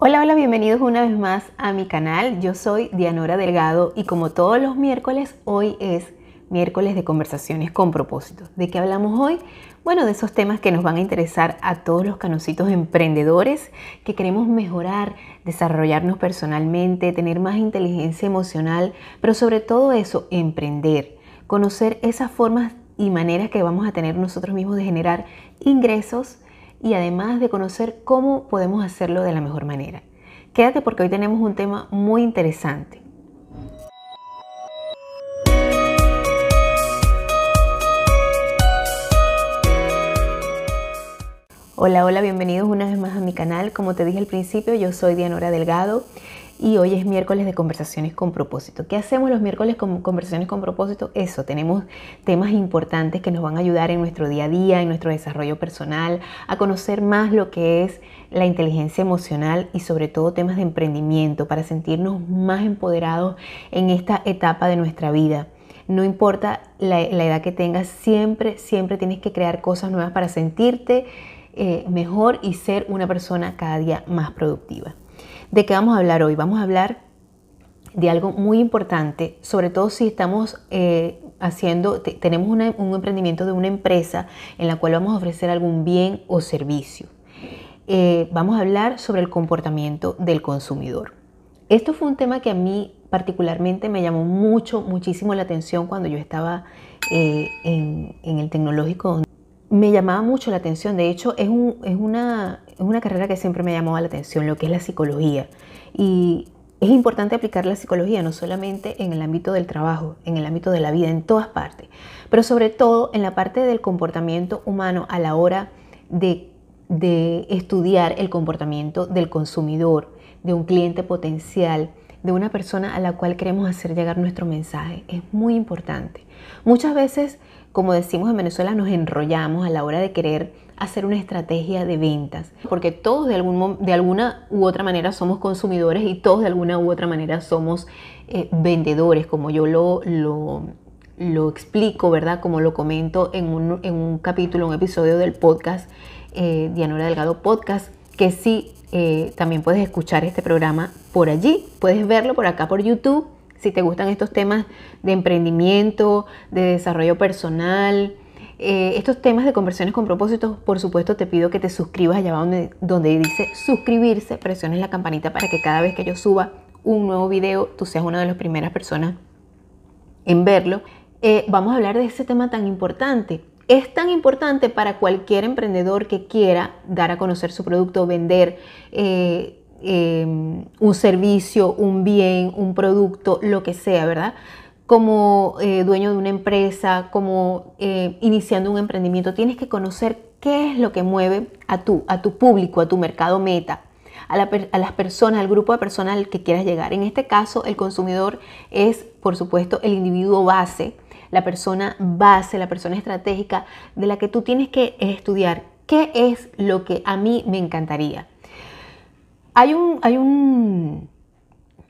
Hola, hola, bienvenidos una vez más a mi canal. Yo soy Dianora Delgado y como todos los miércoles, hoy es miércoles de conversaciones con propósito. ¿De qué hablamos hoy? Bueno, de esos temas que nos van a interesar a todos los canositos emprendedores que queremos mejorar, desarrollarnos personalmente, tener más inteligencia emocional, pero sobre todo eso, emprender, conocer esas formas y maneras que vamos a tener nosotros mismos de generar ingresos y además de conocer cómo podemos hacerlo de la mejor manera. Quédate porque hoy tenemos un tema muy interesante. Hola, hola, bienvenidos una vez más a mi canal. Como te dije al principio, yo soy Dianora Delgado y hoy es miércoles de conversaciones con propósito. ¿Qué hacemos los miércoles con conversaciones con propósito? Eso, tenemos temas importantes que nos van a ayudar en nuestro día a día, en nuestro desarrollo personal, a conocer más lo que es la inteligencia emocional y sobre todo temas de emprendimiento para sentirnos más empoderados en esta etapa de nuestra vida. No importa la, edad que tengas, siempre, siempre tienes que crear cosas nuevas para sentirte eh, mejor y ser una persona cada día más productiva. ¿De qué vamos a hablar hoy? Vamos a hablar de algo muy importante, sobre todo si estamos eh, haciendo, tenemos un emprendimiento de una empresa en la cual vamos a ofrecer algún bien o servicio. Eh, vamos a hablar sobre el comportamiento del consumidor. Esto fue un tema que a mí particularmente me llamó mucho, muchísimo la atención cuando yo estaba eh, en, el tecnológico me llamaba mucho la atención. De hecho, es, una, carrera que siempre me llamó la atención, lo que es la psicología. Y es importante aplicar la psicología no solamente en el ámbito del trabajo, en el ámbito de la vida, en todas partes, pero sobre todo en la parte del comportamiento humano a la hora de, de estudiar el comportamiento del consumidor, de un cliente potencial, de una persona a la cual queremos hacer llegar nuestro mensaje. Es muy importante. Muchas veces como decimos en Venezuela, nos enrollamos a la hora de querer hacer una estrategia de ventas, porque todos de, algún, de alguna u otra manera somos consumidores y todos de alguna u otra manera somos eh, vendedores, como yo lo, lo, explico, ¿verdad? Como lo comento en un, en un capítulo, un episodio del podcast, eh, Delgado Podcast, que sí, eh, también puedes escuchar este programa por allí, puedes verlo por acá por YouTube si te gustan estos temas de emprendimiento, de desarrollo personal, eh, estos temas de conversiones con propósitos, por supuesto te pido que te suscribas allá donde, donde dice suscribirse, presiones la campanita para que cada vez que yo suba un nuevo video, tú seas una de las primeras personas en verlo. Eh, vamos a hablar de ese tema tan importante. Es tan importante para cualquier emprendedor que quiera dar a conocer su producto, vender, eh, Em, un servicio, un bien, un producto, lo que sea, ¿verdad? Como eh, dueño de una empresa, como eh, iniciando un emprendimiento, tienes que conocer qué es lo que mueve a tu, a tu público, a tu mercado meta, a, a, las personas, al grupo de personas al que quieras llegar. En este caso, el consumidor es, por supuesto, el individuo base, la persona base, la persona estratégica de la que tú tienes que estudiar qué es lo que a mí me encantaría. Hay un, hay un,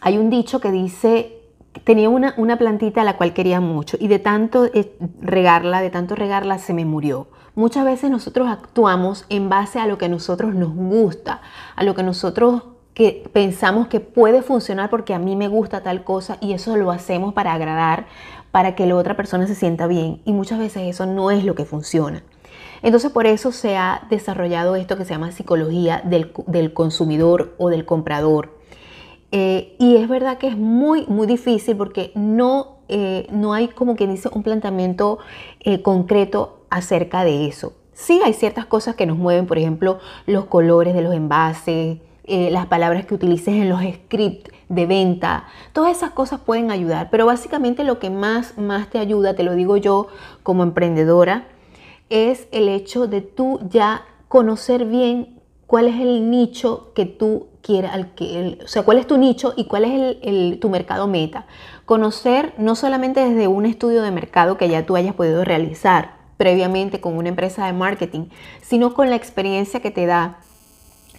hay un dicho que dice, tenía una, una plantita a la cual quería mucho y de tanto eh, regarla, de tanto regarla se me murió. Muchas veces nosotros actuamos en base a lo que a nosotros nos gusta, a lo que nosotros que pensamos que puede funcionar porque a mí me gusta tal cosa y eso lo hacemos para agradar, para que la otra persona se sienta bien y muchas veces eso no es lo que funciona. Entonces por eso se ha desarrollado esto que se llama psicología del, consumidor o del comprador. Eh, y es verdad que es muy, muy difícil porque no, eh, no hay como que dice un planteamiento eh, concreto acerca de eso. Sí hay ciertas cosas que nos mueven, por ejemplo, los colores de los envases, las palabras que utilices en los scripts de venta, todas esas cosas pueden ayudar, pero básicamente lo que más, más te ayuda, te lo digo yo como emprendedora, es el hecho de tú ya conocer bien cuál es el nicho que tú que, o sea, cuál es tu nicho y cuál es el, tu mercado meta. Conocer no solamente desde un estudio de mercado que ya tú hayas podido realizar previamente con una empresa de marketing, sino con la experiencia que te da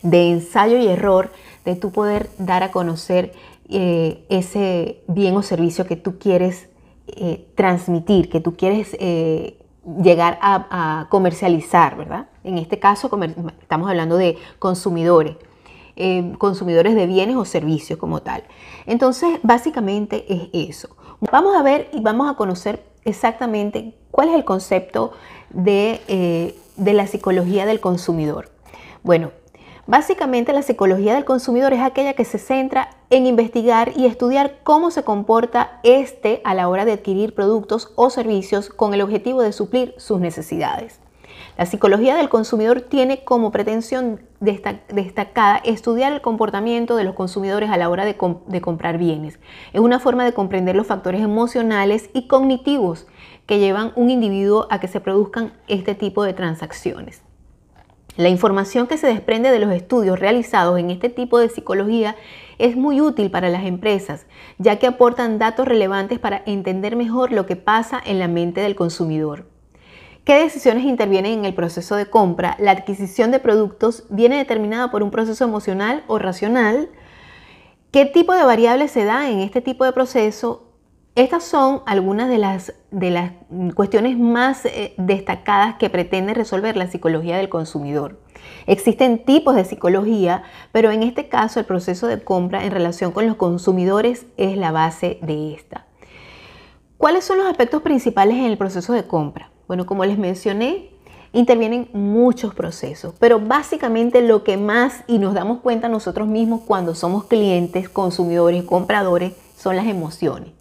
de ensayo y error de tú poder dar a conocer eh, ese bien o servicio que tú quieres eh, transmitir, que tú quieres eh, llegar a, comercializar, ¿verdad? En este caso estamos hablando de consumidores. eh, consumidores de bienes o servicios como tal. Entonces, básicamente es eso. Vamos a ver y vamos a conocer exactamente cuál es el concepto de, eh, de la psicología del consumidor. Bueno, Básicamente la psicología del consumidor es aquella que se centra en investigar y estudiar cómo se comporta este a la hora de adquirir productos o servicios con el objetivo de suplir sus necesidades. La psicología del consumidor tiene como pretensión destacada estudiar el comportamiento de los consumidores a la hora de, de, comprar bienes. Es una forma de comprender los factores emocionales y cognitivos que llevan un individuo a que se produzcan este tipo de transacciones. La información que se desprende de los estudios realizados en este tipo de psicología es muy útil para las empresas, ya que aportan datos relevantes para entender mejor lo que pasa en la mente del consumidor. ¿Qué decisiones intervienen en el proceso de compra? La adquisición de productos viene determinada por un proceso emocional o racional. ¿Qué tipo de variables se da en este tipo de proceso? Estas son algunas de las, de las cuestiones más eh, destacadas que pretende resolver la psicología del consumidor. Existen tipos de psicología, pero en este caso el proceso de compra en relación con los consumidores es la base de esta. ¿Cuáles son los aspectos principales en el proceso de compra? Bueno, como les mencioné, intervienen muchos procesos, pero básicamente lo que más y nos damos cuenta nosotros mismos cuando somos clientes, consumidores, compradores, son las emociones.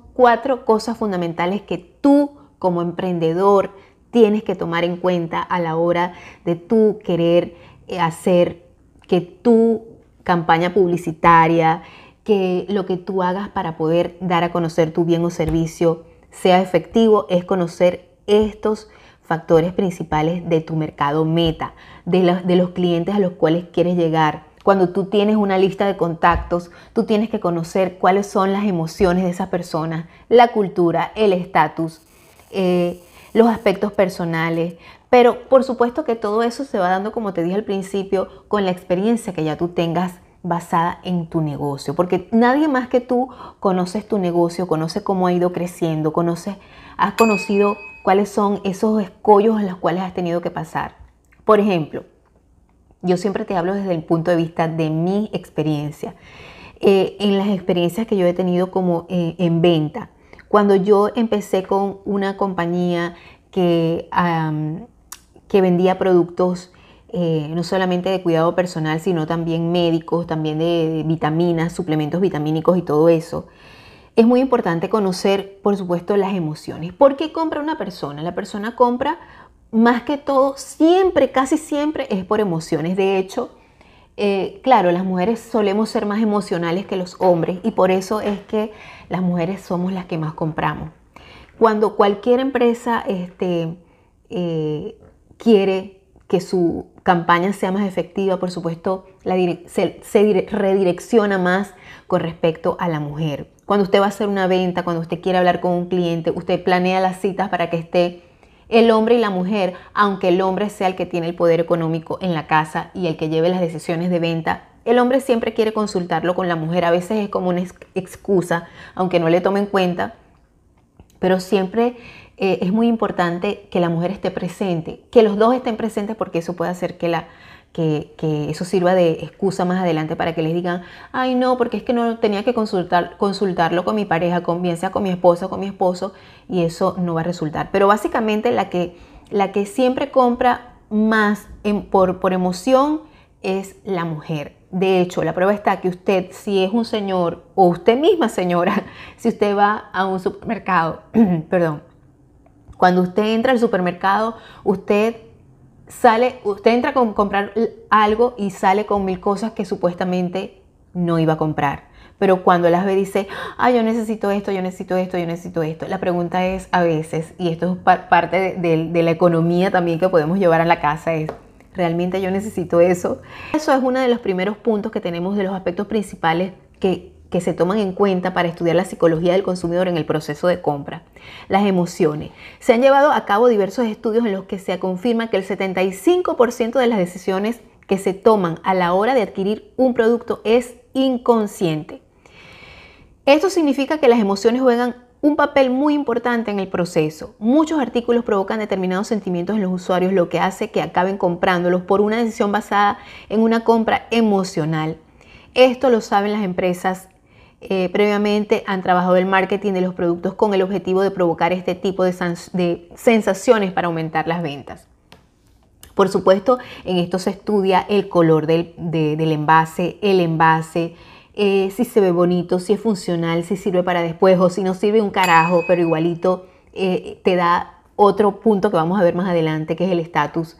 cuatro cosas fundamentales que tú como emprendedor tienes que tomar en cuenta a la hora de tú querer eh, hacer que tu campaña publicitaria, que lo que tú hagas para poder dar a conocer tu bien o servicio sea efectivo, es conocer estos factores principales de tu mercado meta, de los, de los clientes a los cuales quieres llegar cuando tú tienes una lista de contactos, tú tienes que conocer cuáles son las emociones de esa persona, la cultura, el estatus, eh, los aspectos personales. Pero por supuesto que todo eso se va dando, como te dije al principio, con la experiencia que ya tú tengas basada en tu negocio, porque nadie más que tú conoces tu negocio, conoce cómo ha ido creciendo, conoce, has conocido cuáles son esos escollos en los cuales has tenido que pasar. Por ejemplo, yo siempre te hablo desde el punto de vista de mi experiencia. Eh, en las experiencias que yo he tenido como eh, en venta. Cuando yo empecé con una compañía que, que vendía productos eh, no solamente de cuidado personal, sino también médicos, también de vitaminas, suplementos vitamínicos y todo eso, es muy importante conocer, por supuesto, las emociones. ¿Por qué compra una persona? La persona compra más que todo, siempre, casi siempre es por emociones. De hecho, eh, claro, las mujeres solemos ser más emocionales que los hombres y por eso es que las mujeres somos las que más compramos. Cuando cualquier empresa este, eh, quiere que su campaña sea más efectiva, por supuesto, se, se redirecciona más con respecto a la mujer. Cuando usted va a hacer una venta, cuando usted quiere hablar con un cliente, usted planea las citas para que esté el hombre y la mujer, aunque el hombre sea el que tiene el poder económico en la casa y el que lleve las decisiones de venta, el hombre siempre quiere consultarlo con la mujer. A veces es como una excusa, aunque no le tomen cuenta, pero siempre eh, es muy importante que la mujer esté presente, que los dos estén presentes porque eso puede hacer que la, que, eso sirva de excusa más adelante para que les digan, ay no, porque es que no tenía que consultar, consultarlo con mi pareja, con, con mi esposa con mi esposo, y eso no va a resultar. Pero básicamente la que, la que siempre compra más por, por emoción es la mujer. De hecho, la prueba está que usted, si es un señor o usted misma señora, si usted va a un supermercado, perdón, cuando usted entra al supermercado, usted sale, usted entra a comprar algo y sale con mil cosas que supuestamente no iba a comprar. Pero cuando las ve dice, ah, yo necesito esto, yo necesito esto, yo necesito esto. La pregunta es a veces, y esto es parte de, la economía también que podemos llevar a la casa, es, ¿realmente yo necesito eso? Eso es uno de los primeros puntos que tenemos de los aspectos principales que, que se toman en cuenta para estudiar la psicología del consumidor en el proceso de compra. Las emociones. Se han llevado a cabo diversos estudios en los que se confirma que el 75% de las decisiones que se toman a la hora de adquirir un producto es inconsciente. Esto significa que las emociones juegan un papel muy importante en el proceso. Muchos artículos provocan determinados sentimientos en los usuarios, lo que hace que acaben comprándolos por una decisión basada en una compra emocional. Esto lo saben las empresas. Eh, previamente han trabajado el marketing de los productos con el objetivo de provocar este tipo de, sensaciones para aumentar las ventas. Por supuesto, en esto se estudia el color del, del envase, el envase, eh, si se ve bonito, si es funcional, si sirve para después o si no sirve un carajo, pero igualito eh, te da otro punto que vamos a ver más adelante, que es el estatus.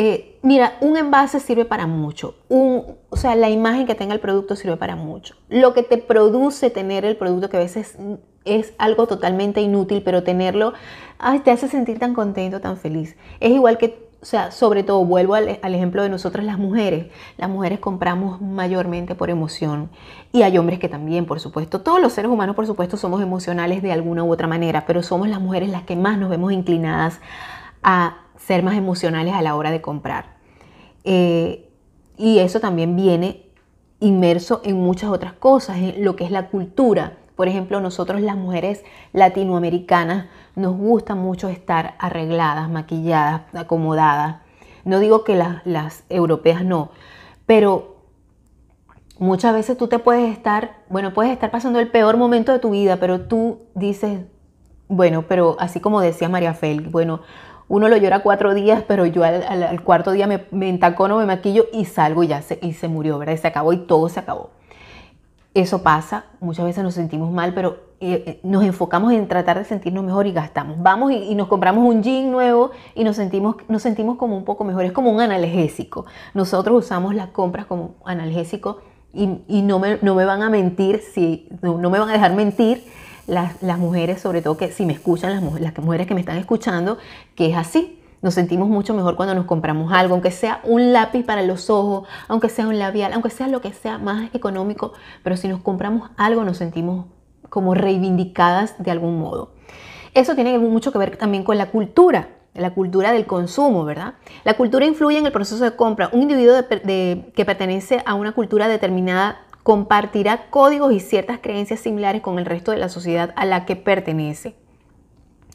Eh, mira, un envase sirve para mucho. o sea, la imagen que tenga el producto sirve para mucho. Lo que te produce tener el producto, que a veces es algo totalmente inútil, pero tenerlo te hace sentir tan contento, tan feliz. Es igual que o sea, sobre todo, vuelvo al, ejemplo de nosotras las mujeres. Las mujeres compramos mayormente por emoción y hay hombres que también, por supuesto. Todos los seres humanos, por supuesto, somos emocionales de alguna u otra manera, pero somos las mujeres las que más nos vemos inclinadas a ser más emocionales a la hora de comprar. Eh, y eso también viene inmerso en muchas otras cosas, en lo que es la cultura. Por ejemplo, nosotros las mujeres latinoamericanas nos gusta mucho estar arregladas, maquilladas, acomodadas. No digo que las, europeas no, pero muchas veces tú te puedes estar, bueno, puedes estar pasando el peor momento de tu vida, pero tú dices, bueno, pero así como decía María Félix, bueno, uno lo llora cuatro días, pero yo al, cuarto día me, me, entacono, me maquillo y salgo y ya se, y se murió, ¿verdad? Y se acabó y todo se acabó. Eso pasa, muchas veces nos sentimos mal, pero eh, eh, nos enfocamos en tratar de sentirnos mejor y gastamos. Vamos y, nos compramos un jean nuevo y nos sentimos, nos sentimos como un poco mejor. Es como un analgésico. Nosotros usamos las compras como analgésico y, no, me, no, me, van a mentir, si, no, me van a dejar mentir las, las, mujeres, sobre todo que si me escuchan, las, las mujeres que me están escuchando, que es así. Nos sentimos mucho mejor cuando nos compramos algo, aunque sea un lápiz para los ojos, aunque sea un labial, aunque sea lo que sea más económico, pero si nos compramos algo nos sentimos como reivindicadas de algún modo. Eso tiene mucho que ver también con la cultura, la cultura del consumo, ¿verdad? La cultura influye en el proceso de compra. Un individuo que pertenece a una cultura determinada compartirá códigos y ciertas creencias similares con el resto de la sociedad a la que pertenece.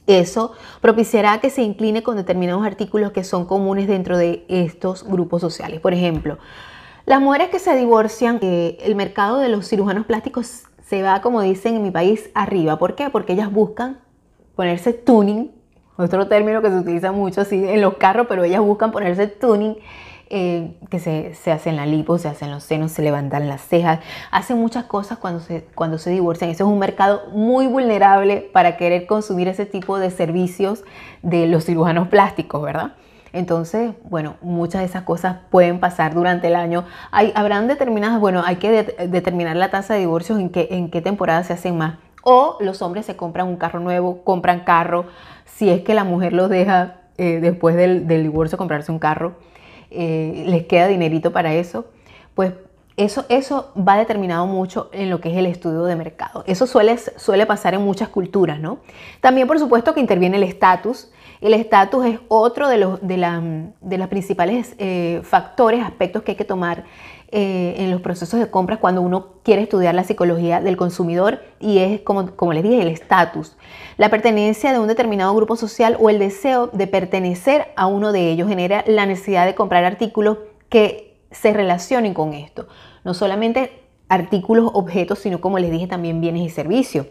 Eso propiciará que se incline con determinados artículos que son comunes dentro de estos grupos sociales. Por ejemplo, las mujeres que se divorcian, eh, el mercado de los cirujanos plásticos se va, como dicen en mi país, arriba. ¿Por qué? Porque ellas buscan ponerse tuning, otro término que se utiliza mucho así en los carros, pero ellas buscan ponerse tuning eh, que se, se, hacen la lipo, se hacen los senos, se levantan las cejas, hacen muchas cosas cuando se, cuando se divorcian. Eso es un mercado muy vulnerable para querer consumir ese tipo de servicios de los cirujanos plásticos, ¿verdad? Entonces, bueno, muchas de esas cosas pueden pasar durante el año. Hay, habrán determinadas, bueno, hay que determinar la tasa de divorcios en qué, en qué temporada se hacen más. O los hombres se compran un carro nuevo, compran carro, si es que la mujer los deja eh, después del, del divorcio comprarse un carro eh, les queda dinerito para eso, pues eso, eso va determinado mucho en lo que es el estudio de mercado. Eso suele, suele pasar en muchas culturas, ¿no? También, por supuesto, que interviene el estatus. El estatus es otro de los de de principales eh, factores, aspectos que hay que tomar eh, en los procesos de compras cuando uno quiere estudiar la psicología del consumidor y es, como, como les dije, el estatus. La pertenencia de un determinado grupo social o el deseo de pertenecer a uno de ellos genera la necesidad de comprar artículos que se relacionen con esto. No solamente artículos, objetos, sino como les dije también bienes y servicios.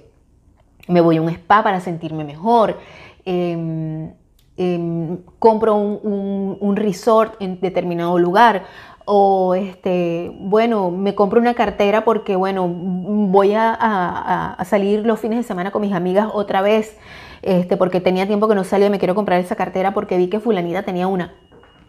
Me voy a un spa para sentirme mejor. Em, Em, compro un, resort en determinado lugar o este, bueno, me compro una cartera porque, bueno, voy a, salir los fines de semana con mis amigas otra vez, este, porque tenía tiempo que no salía, me quiero comprar esa cartera porque vi que fulanita tenía una.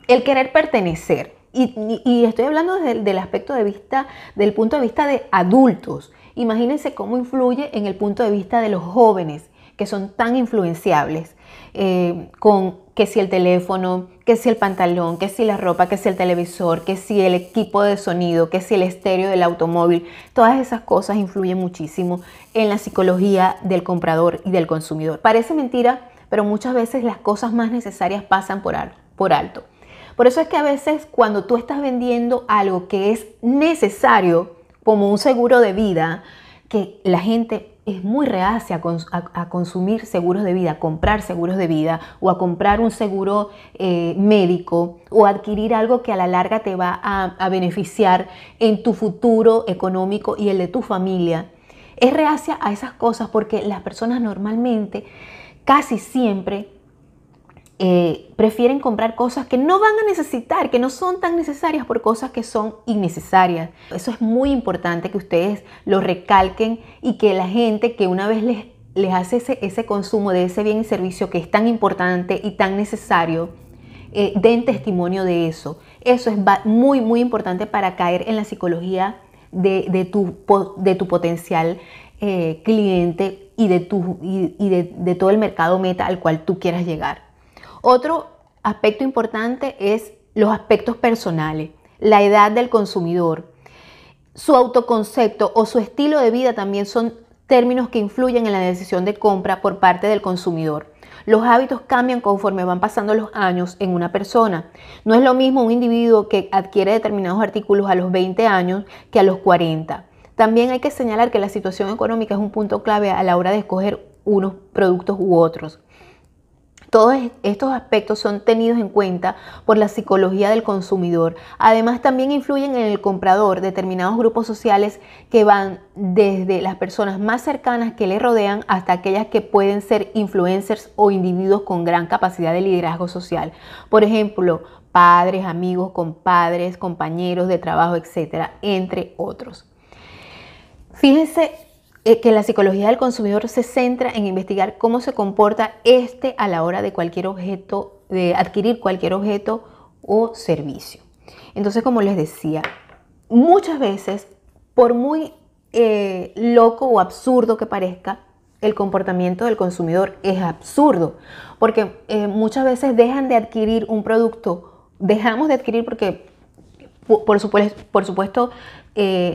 El querer pertenecer. Y, estoy hablando desde el aspecto de vista, del punto de vista de adultos. Imagínense cómo influye en el punto de vista de los jóvenes, que son tan influenciables, eh, con que si el teléfono, que si el pantalón, que si la ropa, que si el televisor, que si el equipo de sonido, que si el estéreo del automóvil, todas esas cosas influyen muchísimo en la psicología del comprador y del consumidor. Parece mentira, pero muchas veces las cosas más necesarias pasan por, por alto. Por eso es que a veces cuando tú estás vendiendo algo que es necesario, como un seguro de vida, que la gente es muy reacia a, consumir seguros de vida, a comprar seguros de vida o a comprar un seguro eh, médico o adquirir algo que a la larga te va a, beneficiar en tu futuro económico y el de tu familia. Es reacia a esas cosas porque las personas normalmente, casi siempre, eh, prefieren comprar cosas que no van a necesitar, que no son tan necesarias por cosas que son innecesarias. Eso es muy importante que ustedes lo recalquen y que la gente que una vez les, hace ese, consumo de ese bien y servicio que es tan importante y tan necesario, eh, den testimonio de eso. Eso es muy, muy importante para caer en la psicología de, tu, de tu, potencial eh, cliente y de todo el mercado meta al cual tú quieras llegar. Otro aspecto importante es los aspectos personales, la edad del consumidor, su autoconcepto o su estilo de vida también son términos que influyen en la decisión de compra por parte del consumidor. Los hábitos cambian conforme van pasando los años en una persona. No es lo mismo un individuo que adquiere determinados artículos a los 20 años que a los 40. También hay que señalar que la situación económica es un punto clave a la hora de escoger unos productos u otros. Todos estos aspectos son tenidos en cuenta por la psicología del consumidor. Además, también influyen en el comprador determinados grupos sociales que van desde las personas más cercanas que le rodean hasta aquellas que pueden ser influencers o individuos con gran capacidad de liderazgo social. Por ejemplo, padres, amigos, compadres, compañeros de trabajo, etcétera, entre otros. Fíjense que la psicología del consumidor se centra en investigar cómo se comporta este a la hora de cualquier objeto, de adquirir cualquier objeto o servicio. Entonces, como les decía, muchas veces, por muy eh, loco o absurdo que parezca, el comportamiento del consumidor es absurdo, porque eh, muchas veces dejan de adquirir un producto, dejamos de adquirir porque, por supuesto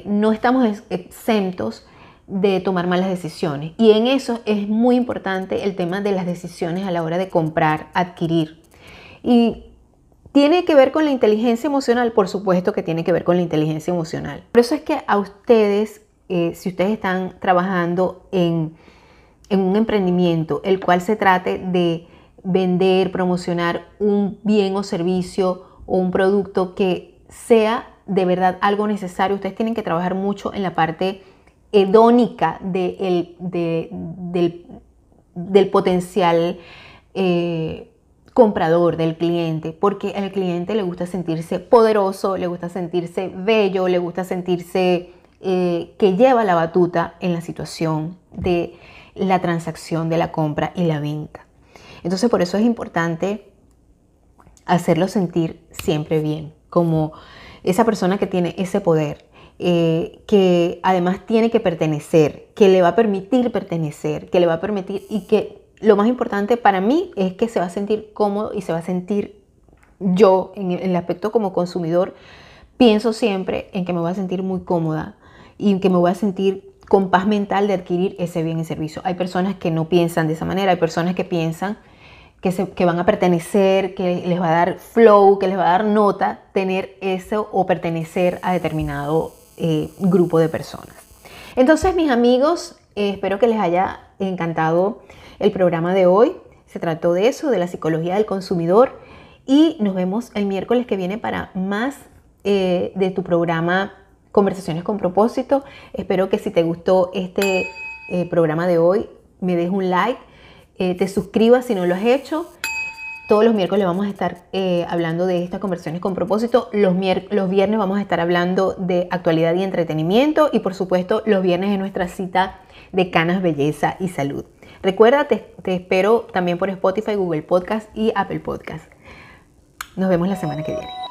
no estamos exentos de tomar malas decisiones. Y en eso es muy importante el tema de las decisiones a la hora de comprar, adquirir. Y tiene que ver con la inteligencia emocional, por supuesto que tiene que ver con la inteligencia emocional. Por eso es que a ustedes, eh, si ustedes están trabajando en, en un emprendimiento, el cual se trate de vender, promocionar un bien o servicio o un producto que sea de verdad algo necesario, ustedes tienen que trabajar mucho en la parte hedónica del, del, potencial eh, comprador, del cliente, porque al cliente le gusta sentirse poderoso, le gusta sentirse bello, le gusta sentirse eh, que lleva la batuta en la situación de la transacción de la compra y la venta. Entonces por eso es importante hacerlo sentir siempre bien, como esa persona que tiene ese poder, eh, que además tiene que pertenecer, que le va a permitir pertenecer, que le va a permitir y que lo más importante para mí es que se va a sentir cómodo y se va a sentir yo en el aspecto como consumidor, pienso siempre en que me voy a sentir muy cómoda y que me voy a sentir con paz mental de adquirir ese bien y servicio. Hay personas que no piensan de esa manera, hay personas que piensan que, se, que, van a pertenecer, que les va a dar flow, que les va a dar nota tener eso o pertenecer a determinado eh, grupo de personas. Entonces, mis amigos, eh, espero que les haya encantado el programa de hoy. Se trató de eso, de la psicología del consumidor. Y nos vemos el miércoles que viene para más eh, de tu programa Conversaciones con propósito. Espero que si te gustó este programa de hoy, me des un like, te suscribas si no lo has hecho Todos los miércoles vamos a estar eh, hablando de estas conversiones con propósito. Los, los viernes vamos a estar hablando de actualidad y entretenimiento. Y por supuesto, los viernes es nuestra cita de canas, belleza y salud. Recuerda, te, te espero también por Spotify, Google Podcast y Apple Podcast. Nos vemos la semana que viene.